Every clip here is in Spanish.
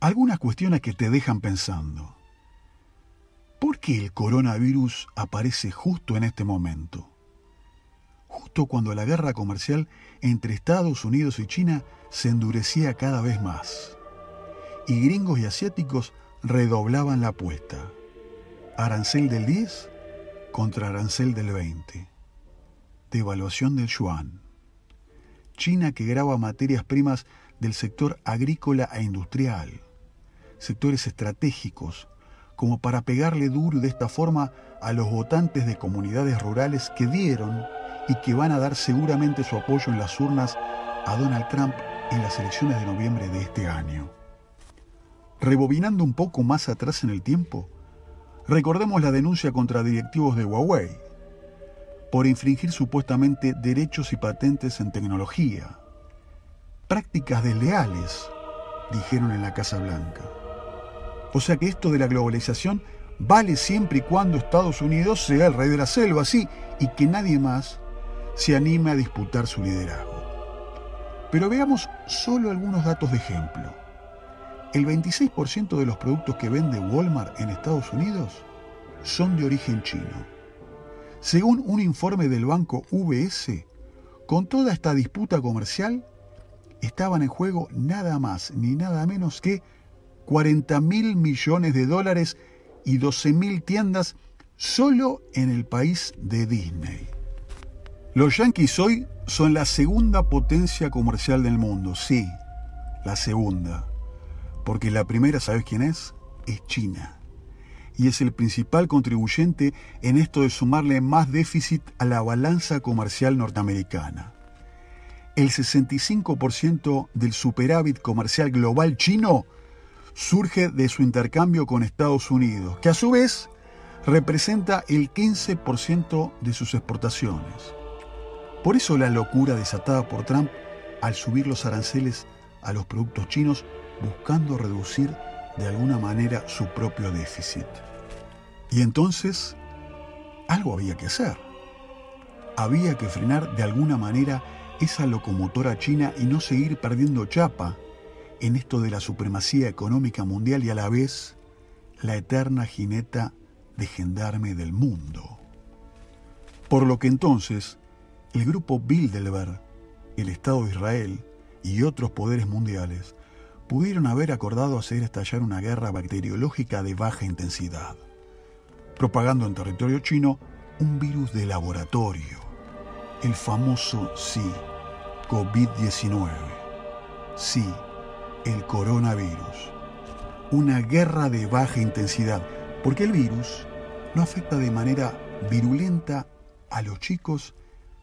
algunas cuestiones que te dejan pensando. ¿Por qué el coronavirus aparece justo en este momento? Justo cuando la guerra comercial entre Estados Unidos y China se endurecía cada vez más. Y gringos y asiáticos redoblaban la apuesta. Arancel del 10 contra arancel del 20. Devaluación del yuan. China que graba materias primas del sector agrícola e industrial. Sectores estratégicos como para pegarle duro de esta forma a los votantes de comunidades rurales que dieron y que van a dar seguramente su apoyo en las urnas a Donald Trump en las elecciones de noviembre de este año. Rebobinando un poco más atrás en el tiempo, recordemos la denuncia contra directivos de Huawei por infringir supuestamente derechos y patentes en tecnología. Prácticas desleales, dijeron en la Casa Blanca. O sea que esto de la globalización vale siempre y cuando Estados Unidos sea el rey de la selva, sí, y que nadie más se anime a disputar su liderazgo. Pero veamos solo algunos datos de ejemplo. El 26% de los productos que vende Walmart en Estados Unidos son de origen chino. Según un informe del banco UBS, con toda esta disputa comercial, estaban en juego nada más ni nada menos que 40 mil millones de dólares y 12 mil tiendas solo en el país de Disney. Los Yankees hoy son la segunda potencia comercial del mundo, sí, la segunda. Porque la primera, ¿sabes quién es? Es China. Y es el principal contribuyente en esto de sumarle más déficit a la balanza comercial norteamericana. El 65% del superávit comercial global chino surge de su intercambio con Estados Unidos, que a su vez representa el 15% de sus exportaciones. Por eso la locura desatada por Trump al subir los aranceles a los productos chinos buscando reducir de alguna manera su propio déficit. Y entonces, algo había que hacer. Había que frenar de alguna manera esa locomotora china y no seguir perdiendo chapa en esto de la supremacía económica mundial y a la vez la eterna jineta de gendarme del mundo. Por lo que entonces el grupo Bilderberg, el Estado de Israel y otros poderes mundiales pudieron haber acordado hacer estallar una guerra bacteriológica de baja intensidad, propagando en territorio chino un virus de laboratorio, el famoso sí, COVID-19. Sí, el coronavirus. Una guerra de baja intensidad, porque el virus no afecta de manera virulenta a los chicos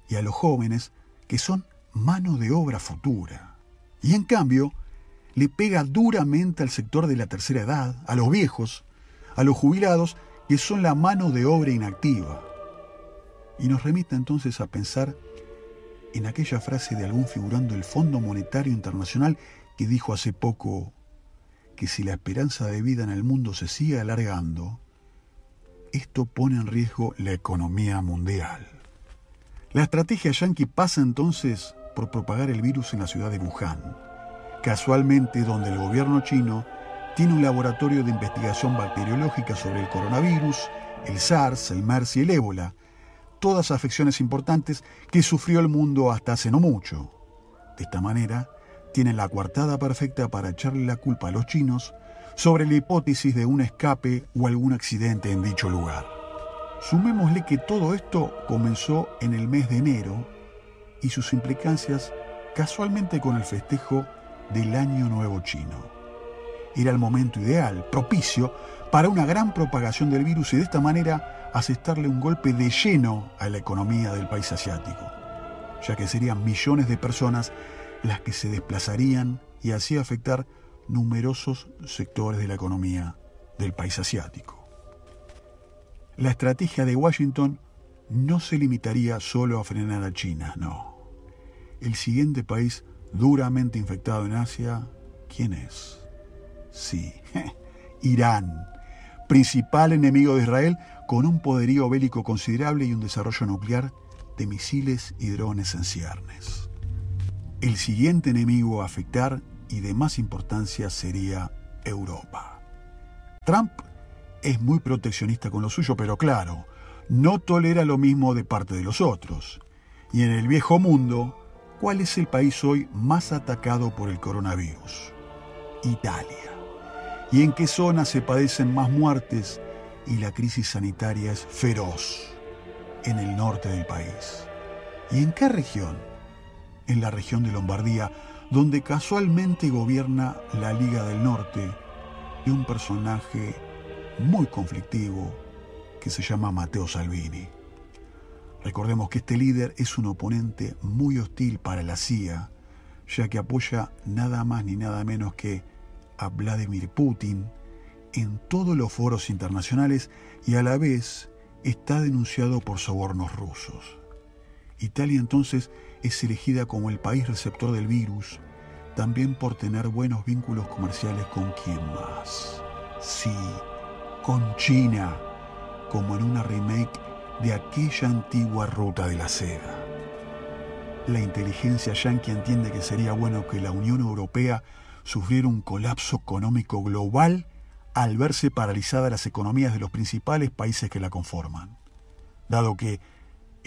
y a los jóvenes que son mano de obra futura. Y en cambio, le pega duramente al sector de la tercera edad, a los viejos, a los jubilados, que son la mano de obra inactiva. Y nos remite entonces a pensar en aquella frase de algún figurando del Fondo Monetario Internacional que dijo hace poco que si la esperanza de vida en el mundo se sigue alargando, esto pone en riesgo la economía mundial. La estrategia yankee pasa entonces por propagar el virus en la ciudad de Wuhan, casualmente donde el gobierno chino tiene un laboratorio de investigación bacteriológica sobre el coronavirus, el SARS, el MERS y el ébola, todas afecciones importantes que sufrió el mundo hasta hace no mucho. De esta manera, tienen la coartada perfecta para echarle la culpa a los chinos sobre la hipótesis de un escape o algún accidente en dicho lugar. Sumémosle que todo esto comenzó en el mes de enero y sus implicancias casualmente con el festejo del Año Nuevo Chino. Era el momento ideal, propicio, para una gran propagación del virus y de esta manera asestarle un golpe de lleno a la economía del país asiático, ya que serían millones de personas las que se desplazarían y así afectar numerosos sectores de la economía del país asiático. La estrategia de Washington no se limitaría solo a frenar a China, no. El siguiente país duramente infectado en Asia, ¿quién es? Sí, Irán, principal enemigo de Israel con un poderío bélico considerable y un desarrollo nuclear de misiles y drones en ciernes. El siguiente enemigo a afectar y de más importancia sería Europa. Trump es muy proteccionista con lo suyo, pero claro, no tolera lo mismo de parte de los otros. Y en el viejo mundo, ¿cuál es el país hoy más atacado por el coronavirus? Italia. ¿Y en qué zona se padecen más muertes y la crisis sanitaria es feroz? En el norte del país. ¿Y en qué región? En la región de Lombardía, donde casualmente gobierna la Liga del Norte y un personaje muy conflictivo que se llama Matteo Salvini. Recordemos que este líder es un oponente muy hostil para la CIA, ya que apoya nada más ni nada menos que a Vladimir Putin en todos los foros internacionales y a la vez está denunciado por sobornos rusos. Italia entonces es elegida como el país receptor del virus, también por tener buenos vínculos comerciales con quién más. Sí, con China, como en una remake de aquella antigua ruta de la seda. La inteligencia yanqui entiende que sería bueno que la Unión Europea sufriera un colapso económico global al verse paralizadas las economías de los principales países que la conforman, dado que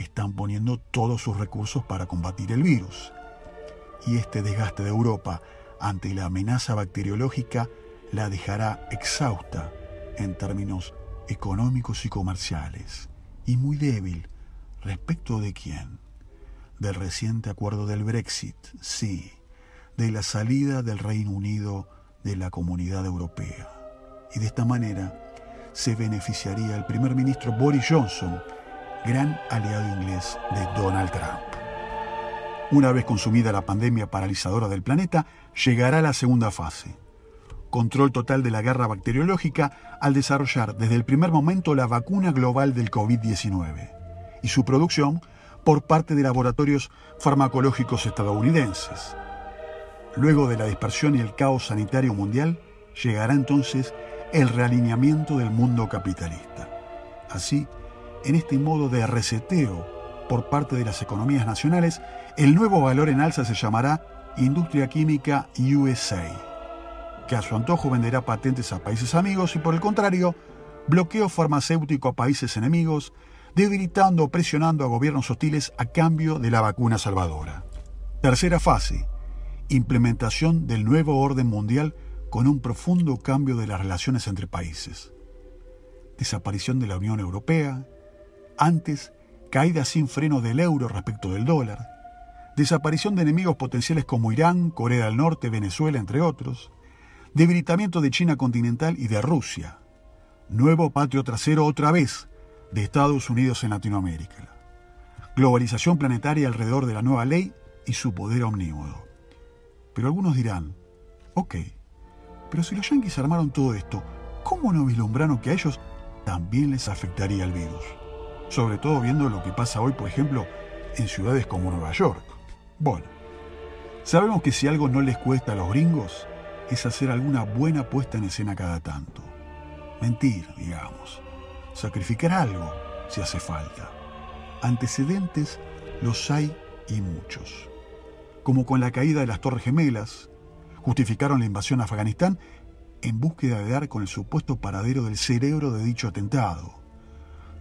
están poniendo todos sus recursos para combatir el virus. Y este desgaste de Europa ante la amenaza bacteriológica la dejará exhausta en términos económicos y comerciales, y muy débil respecto de quién? Del reciente acuerdo del Brexit, sí, de la salida del Reino Unido de la Comunidad Europea. Y de esta manera se beneficiaría el primer ministro Boris Johnson, gran aliado inglés de Donald Trump. Una vez consumida la pandemia paralizadora del planeta, llegará la segunda fase. Control total de la guerra bacteriológica al desarrollar desde el primer momento la vacuna global del COVID-19 y su producción por parte de laboratorios farmacológicos estadounidenses. Luego de la dispersión y el caos sanitario mundial, llegará entonces el realineamiento del mundo capitalista. Así, en este modo de reseteo por parte de las economías nacionales, el nuevo valor en alza se llamará Industria Química USA, que a su antojo venderá patentes a países amigos y por el contrario, bloqueo farmacéutico a países enemigos, debilitando o presionando a gobiernos hostiles a cambio de la vacuna salvadora. Tercera fase, implementación del nuevo orden mundial con un profundo cambio de las relaciones entre países. Desaparición de la Unión Europea, antes, caída sin freno del euro respecto del dólar, desaparición de enemigos potenciales como Irán, Corea del Norte, Venezuela, entre otros, debilitamiento de China continental y de Rusia, nuevo patio trasero otra vez de Estados Unidos en Latinoamérica, globalización planetaria alrededor de la nueva ley y su poder omnímodo. Pero algunos dirán, ok, pero si los yanquis armaron todo esto, ¿cómo no vislumbraron que a ellos también les afectaría el virus? Sobre todo viendo lo que pasa hoy, por ejemplo, en ciudades como Nueva York. Bueno, sabemos que si algo no les cuesta a los gringos, es hacer alguna buena puesta en escena cada tanto. Mentir, digamos. Sacrificar algo, si hace falta. Antecedentes los hay y muchos. Como con la caída de las Torres Gemelas, justificaron la invasión a Afganistán en búsqueda de dar con el supuesto paradero del cerebro de dicho atentado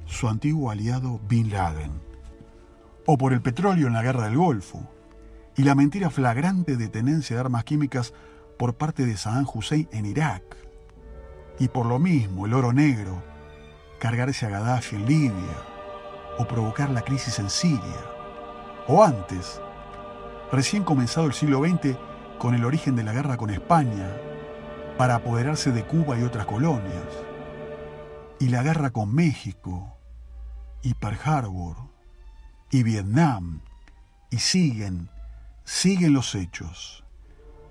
su antiguo aliado Bin Laden, o por el petróleo en la guerra del Golfo, y la mentira flagrante de tenencia de armas químicas por parte de Saddam Hussein en Irak, y por lo mismo el oro negro, cargarse a Gaddafi en Libia, o provocar la crisis en Siria, o antes, recién comenzado el siglo XX con el origen de la guerra con España, para apoderarse de Cuba y otras colonias, y la guerra con México, y Pearl Harbor y Vietnam y siguen, siguen los hechos.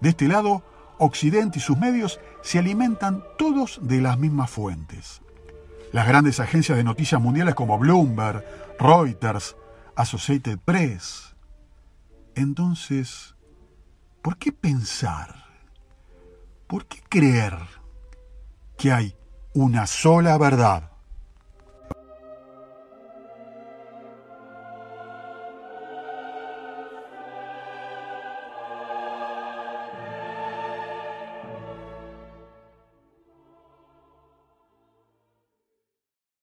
De este lado, Occidente y sus medios se alimentan todos de las mismas fuentes. Las grandes agencias de noticias mundiales como Bloomberg, Reuters, Associated Press. Entonces, ¿por qué pensar? ¿Por qué creer que hay una sola verdad?